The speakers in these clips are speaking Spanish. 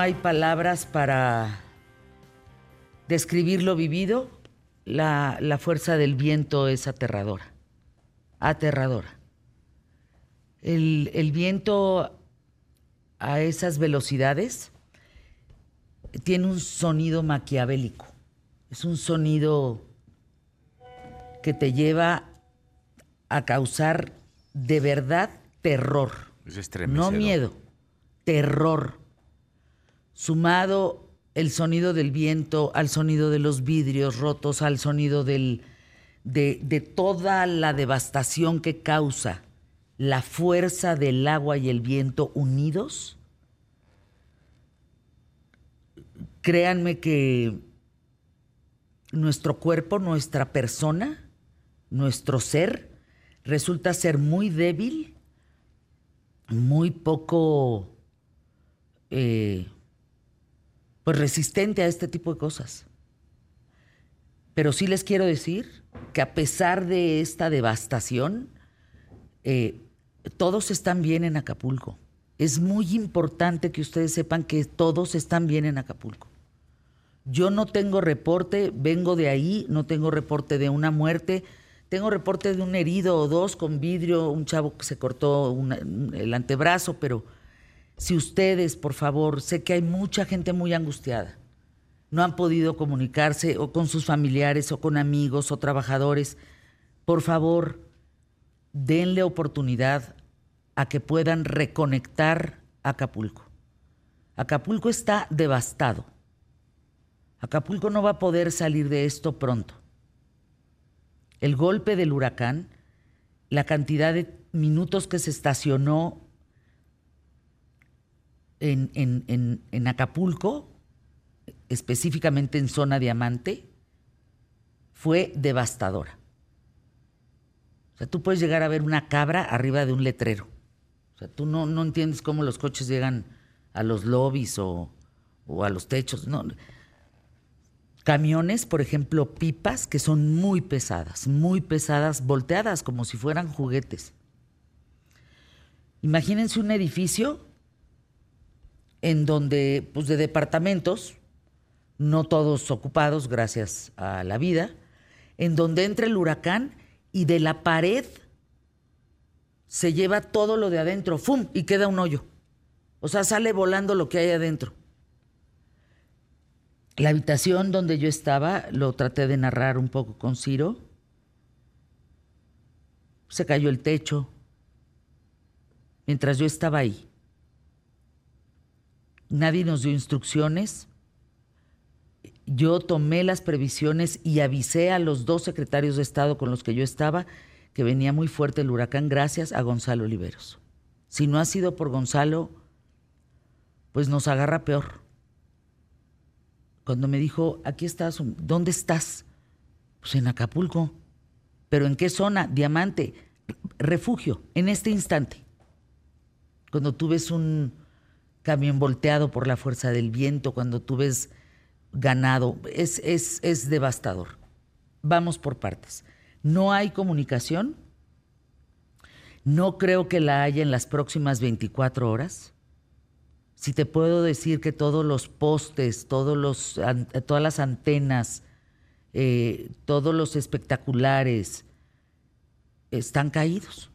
No hay palabras para describir lo vivido. La, la fuerza del viento es aterradora. Aterradora. El, el viento a esas velocidades tiene un sonido maquiavélico. Es un sonido que te lleva a causar de verdad terror. no miedo, terror. Sumado el sonido del viento al sonido de los vidrios rotos, al sonido de, de toda la devastación que causa la fuerza del agua y el viento unidos, créanme que nuestro cuerpo, nuestra persona, nuestro ser, resulta ser muy débil, muy poco eh, pues resistente a este tipo de cosas. Pero sí les quiero decir que a pesar de esta devastación, eh, todos están bien en Acapulco. Es muy importante que ustedes sepan que todos están bien en Acapulco. Yo no tengo reporte, vengo de ahí, no tengo reporte de una muerte, tengo reporte de un herido o dos con vidrio, un chavo que se cortó el antebrazo, pero si ustedes, por favor, sé que hay mucha gente muy angustiada, no han podido comunicarse o con sus familiares o con amigos o trabajadores, por favor, denle oportunidad a que puedan reconectar Acapulco. Acapulco está devastado. Acapulco no va a poder salir de esto pronto. El golpe del huracán, la cantidad de minutos que se estacionó en, en Acapulco, específicamente en zona diamante, fue devastadora. O sea, tú puedes llegar a ver una cabra arriba de un letrero. O sea, tú no, no entiendes cómo los coches llegan a los lobbies o, a los techos. No. Camiones, por ejemplo, pipas, que son muy pesadas, muy pesadas, volteadas como si fueran juguetes. Imagínense un edificio en donde, pues de departamentos, no todos ocupados gracias a la vida, en donde entra el huracán y de la pared se lleva todo lo de adentro, ¡fum! y queda un hoyo. O sea, sale volando lo que hay adentro. La habitación donde yo estaba, lo traté de narrar un poco con Ciro. Se cayó el techo mientras yo estaba ahí. Nadie nos dio instrucciones. Yo tomé las previsiones y avisé a los dos secretarios de Estado con los que yo estaba que venía muy fuerte el huracán gracias a Gonzalo Oliveros. Si no ha sido por Gonzalo, pues nos agarra peor. Cuando me dijo, aquí estás, ¿dónde estás? Pues en Acapulco. ¿Pero en qué zona? Diamante, refugio, en este instante. Cuando tú ves un camión volteado por la fuerza del viento, cuando tú ves ganado, es, es, es devastador. Vamos por partes. No hay comunicación. No creo que la haya en las próximas 24 horas. Si te puedo decir que todos los postes, todos los, todas las antenas, eh, todos los espectaculares están caídos.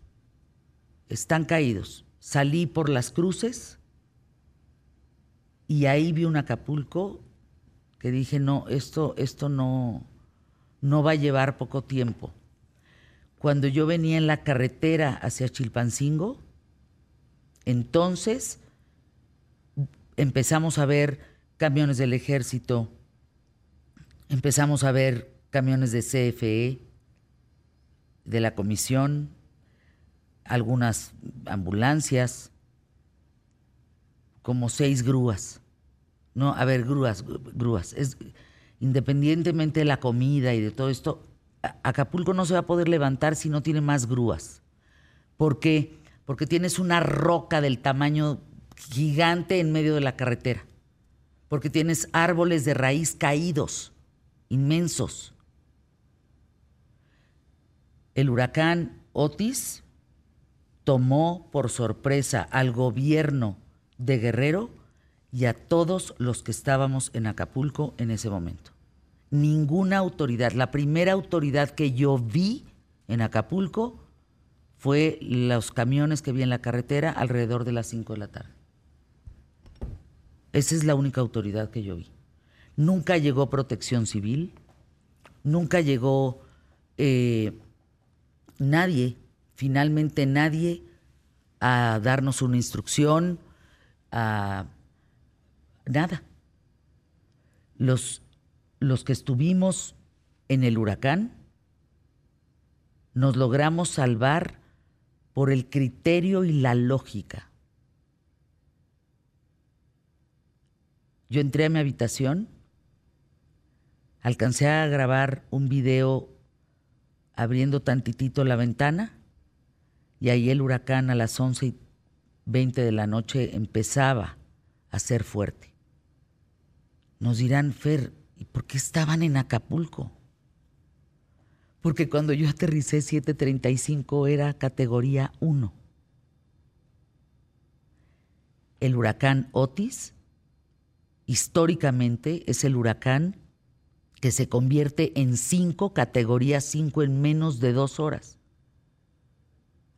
Están caídos. Salí por las cruces y ahí vi un Acapulco que dije, no, esto, esto no, no va a llevar poco tiempo. Cuando yo venía en la carretera hacia Chilpancingo, entonces empezamos a ver camiones del ejército, empezamos a ver camiones de CFE, de la comisión, algunas ambulancias, como seis grúas. No, a ver, grúas, grúas. Es, independientemente de la comida y de todo esto, Acapulco no se va a poder levantar si no tiene más grúas. ¿Por qué? Porque tienes una roca del tamaño gigante en medio de la carretera. Porque tienes árboles de raíz caídos, inmensos. El huracán Otis tomó por sorpresa al gobierno de Guerrero y a todos los que estábamos en Acapulco en ese momento. Ninguna autoridad, la primera autoridad que yo vi en Acapulco fue los camiones que vi en la carretera alrededor de las 5 de la tarde. Esa es la única autoridad que yo vi. Nunca llegó protección civil, nunca llegó eh, nadie, finalmente nadie, a darnos una instrucción, a nada. Los, los que estuvimos en el huracán, nos logramos salvar por el criterio y la lógica. Yo entré a mi habitación, alcancé a grabar un video abriendo tantitito la ventana y ahí el huracán a las 11 y 20 de la noche empezaba a ser fuerte. Nos dirán, Fer, ¿y por qué estaban en Acapulco? Porque cuando yo aterricé 735 era categoría 1. El huracán Otis históricamente es el huracán que se convierte en 5, categoría 5 en menos de dos horas.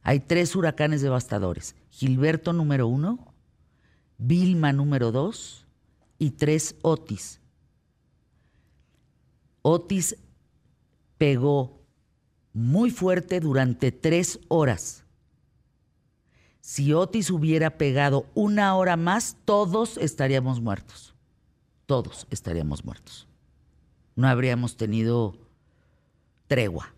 Hay tres huracanes devastadores. Gilberto número uno, Vilma número dos y tres Otis. Otis pegó muy fuerte durante tres horas. Si Otis hubiera pegado una hora más, todos estaríamos muertos. Todos estaríamos muertos. No habríamos tenido tregua.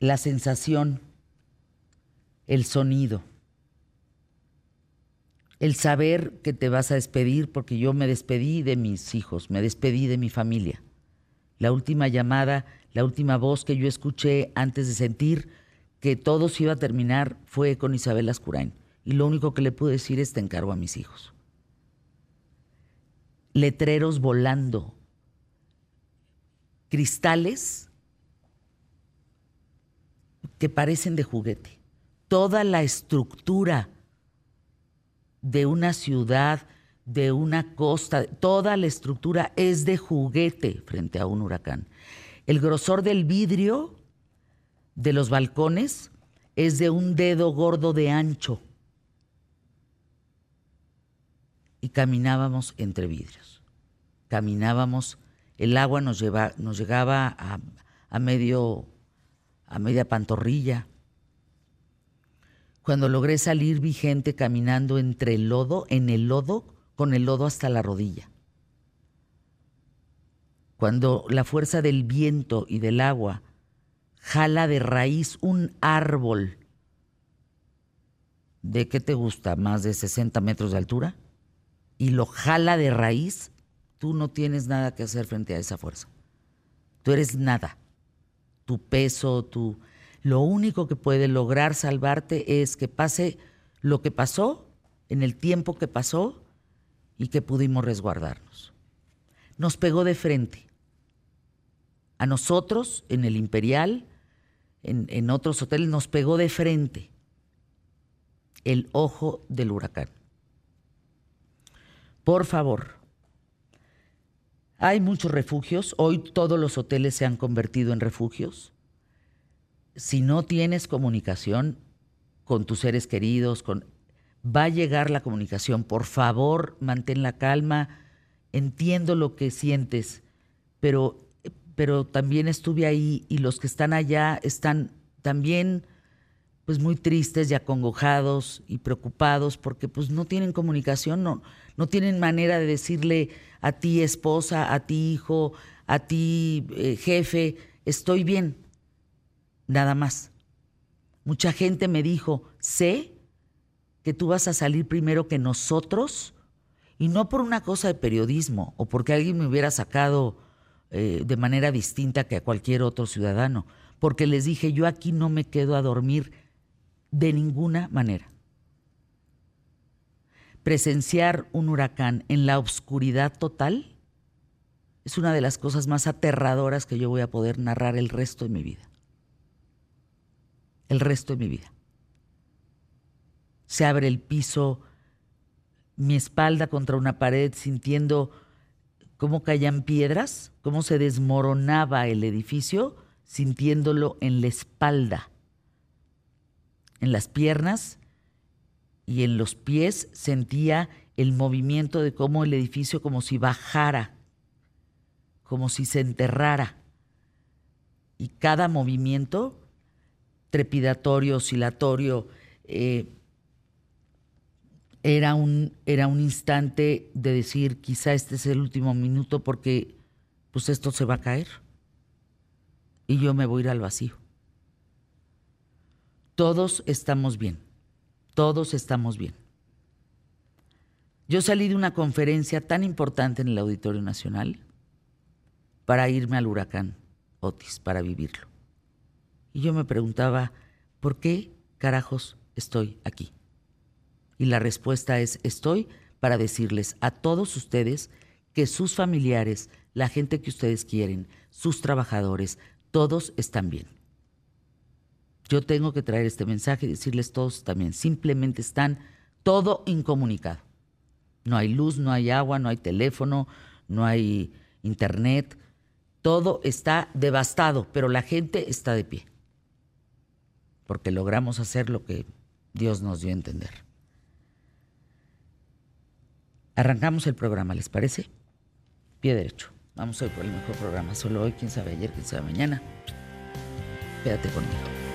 La sensación, el sonido, el saber que te vas a despedir, porque yo me despedí de mis hijos, me despedí de mi familia. La última llamada, la última voz que yo escuché antes de sentir que todo se iba a terminar fue con Isabel Ascurain. Y lo único que le pude decir es te encargo a mis hijos. Letreros volando, cristales que parecen de juguete. Toda la estructura de una ciudad, de una costa, toda la estructura es de juguete frente a un huracán. El grosor del vidrio de los balcones es de un dedo gordo de ancho. Y caminábamos entre vidrios. Caminábamos, el agua nos, lleva, nos llegaba a, a medio a media pantorrilla. Cuando logré salir vi gente caminando entre el lodo, en el lodo, con el lodo hasta la rodilla. Cuando la fuerza del viento y del agua jala de raíz un árbol de qué te gusta, más de 60 metros de altura, y lo jala de raíz, tú no tienes nada que hacer frente a esa fuerza. Tú eres nada tu peso, tu... Lo único que puede lograr salvarte es que pase lo que pasó en el tiempo que pasó y que pudimos resguardarnos. Nos pegó de frente. A nosotros, en el Imperial, en, en otros hoteles, nos pegó de frente el ojo del huracán. Por favor, hay muchos refugios, hoy todos los hoteles se han convertido en refugios. Si no tienes comunicación con tus seres queridos, con va a llegar la comunicación. Por favor, mantén la calma. Entiendo lo que sientes, pero pero también estuve ahí y los que están allá están también pues muy tristes y acongojados y preocupados porque pues no tienen comunicación, no, no tienen manera de decirle a ti esposa, a ti hijo, a ti eh, jefe, estoy bien, nada más. Mucha gente me dijo, sé que tú vas a salir primero que nosotros y no por una cosa de periodismo o porque alguien me hubiera sacado eh, de manera distinta que a cualquier otro ciudadano, porque les dije, yo aquí no me quedo a dormir de ninguna manera presenciar un huracán en la oscuridad total es una de las cosas más aterradoras que yo voy a poder narrar el resto de mi vida. El resto de mi vida. se abre el piso, mi espalda contra una pared, sintiendo cómo caían piedras, cómo se desmoronaba el edificio, sintiéndolo en la espalda. En las piernas y en los pies sentía el movimiento de cómo el edificio como si bajara, como si se enterrara. Y cada movimiento trepidatorio, oscilatorio, eh, era un, era un instante de decir, quizá este es el último minuto porque pues esto se va a caer y yo me voy a ir al vacío. Todos estamos bien, todos estamos bien. Yo salí de una conferencia tan importante en el Auditorio Nacional para irme al huracán Otis, para vivirlo. Y yo me preguntaba, ¿por qué carajos estoy aquí? Y la respuesta es, estoy para decirles a todos ustedes que sus familiares, la gente que ustedes quieren, sus trabajadores, todos están bien. Yo tengo que traer este mensaje y decirles todos también, simplemente están todo incomunicado. No hay luz, no hay agua, no hay teléfono, no hay internet, todo está devastado, pero la gente está de pie, porque logramos hacer lo que Dios nos dio a entender. Arrancamos el programa, ¿les parece? Pie derecho. Vamos hoy por el mejor programa. Solo hoy, quién sabe ayer, quién sabe mañana. Quédate conmigo.